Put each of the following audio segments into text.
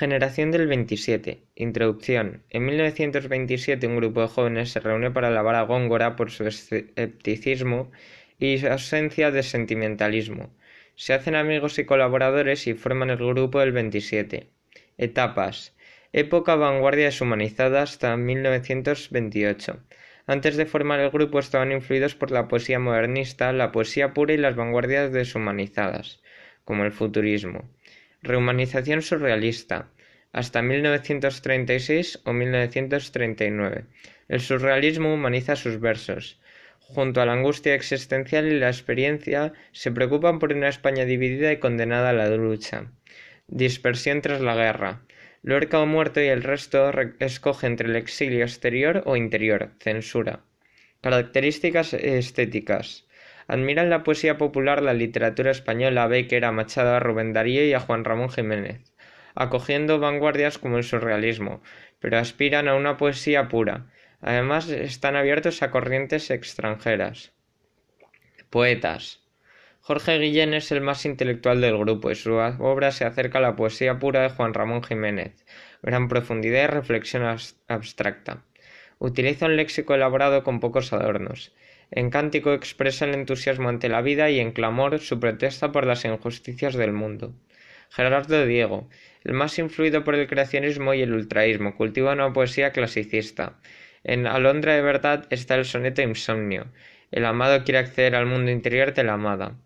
Generación del 27. Introducción. En 1927 un grupo de jóvenes se reúne para alabar a Góngora por su escepticismo y ausencia de sentimentalismo. Se hacen amigos y colaboradores y forman el grupo del 27. Etapas. Época vanguardia deshumanizada hasta 1928. Antes de formar el grupo estaban influidos por la poesía modernista, la poesía pura y las vanguardias deshumanizadas, como el futurismo. Rehumanización surrealista, hasta 1936 o 1939. El surrealismo humaniza sus versos. Junto a la angustia existencial y la experiencia, se preocupan por una España dividida y condenada a la lucha. Dispersión tras la guerra. Lorca o muerto y el resto escoge entre el exilio exterior o interior, censura. Características estéticas. Admiran la poesía popular, la literatura española, a Becker, a Machado, a Rubén Darío y a Juan Ramón Jiménez, acogiendo vanguardias como el surrealismo, pero aspiran a una poesía pura. Además, están abiertos a corrientes extranjeras. Poetas. Jorge Guillén es el más intelectual del grupo y su obra se acerca a la poesía pura de Juan Ramón Jiménez, gran profundidad y reflexión abstracta. Utiliza un léxico elaborado con pocos adornos. En cántico expresa el entusiasmo ante la vida y en clamor su protesta por las injusticias del mundo. Gerardo Diego, el más influido por el creacionismo y el ultraísmo, cultiva una poesía clasicista. En Alondra de verdad está el soneto Insomnio. El amado quiere acceder al mundo interior de la amada.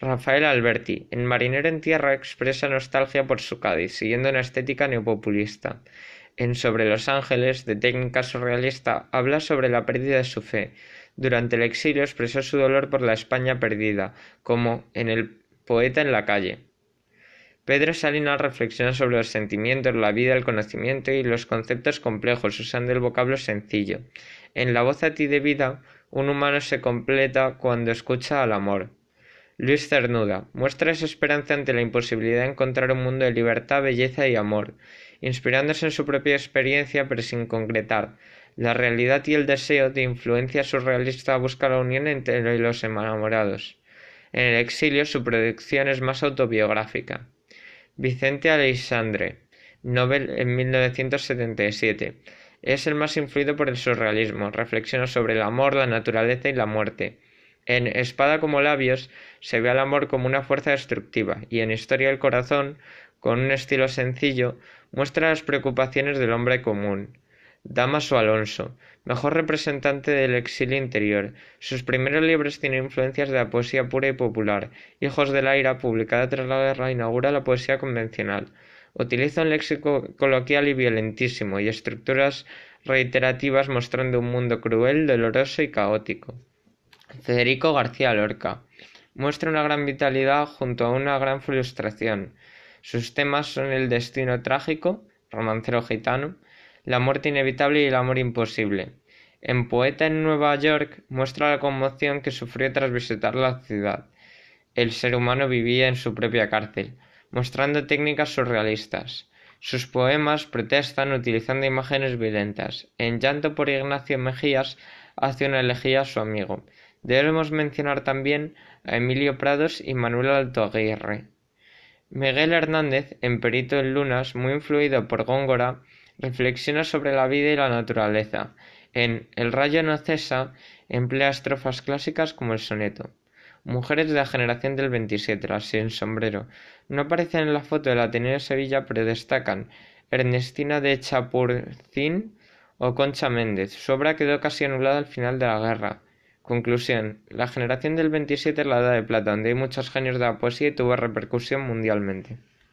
Rafael Alberti, en Marinero en Tierra, expresa nostalgia por su Cádiz, siguiendo una estética neopopulista. En Sobre los Ángeles, de técnica surrealista, habla sobre la pérdida de su fe, durante el exilio expresó su dolor por la España perdida, como en El poeta en la calle. Pedro Salinas reflexiona sobre los sentimientos, la vida, el conocimiento y los conceptos complejos, usando el vocablo sencillo. En La voz a ti de vida, un humano se completa cuando escucha al amor. Luis Cernuda muestra esa esperanza ante la imposibilidad de encontrar un mundo de libertad, belleza y amor, inspirándose en su propia experiencia pero sin concretar, la realidad y el deseo de influencia surrealista busca la unión entre los enamorados. En el exilio su producción es más autobiográfica. Vicente Aleixandre, Nobel en 1977. Es el más influido por el surrealismo, reflexiona sobre el amor, la naturaleza y la muerte. En Espada como labios se ve al amor como una fuerza destructiva y en Historia del corazón, con un estilo sencillo, muestra las preocupaciones del hombre común. Damaso Alonso, mejor representante del exilio interior. Sus primeros libros tienen influencias de la poesía pura y popular. Hijos de la ira, publicada tras la guerra, inaugura la poesía convencional. Utiliza un léxico coloquial y violentísimo y estructuras reiterativas mostrando un mundo cruel, doloroso y caótico. Federico García Lorca muestra una gran vitalidad junto a una gran frustración. Sus temas son el destino trágico, romancero gitano, la muerte inevitable y el amor imposible. En Poeta en Nueva York muestra la conmoción que sufrió tras visitar la ciudad. El ser humano vivía en su propia cárcel, mostrando técnicas surrealistas. Sus poemas protestan utilizando imágenes violentas. En Llanto por Ignacio Mejías hace una elegía a su amigo. Debemos mencionar también a Emilio Prados y Manuel Alto Aguirre. Miguel Hernández, en Perito en Lunas, muy influido por Góngora, reflexiona sobre la vida y la naturaleza. En El rayo no cesa emplea estrofas clásicas como el soneto. Mujeres de la generación del 27, las sin sombrero. No aparecen en la foto del Ateneo de Sevilla, pero destacan Ernestina de Chapurcín o Concha Méndez. Su obra quedó casi anulada al final de la guerra. Conclusión. La generación del 27 es la edad de plata, donde hay muchos genios de la poesía y tuvo repercusión mundialmente.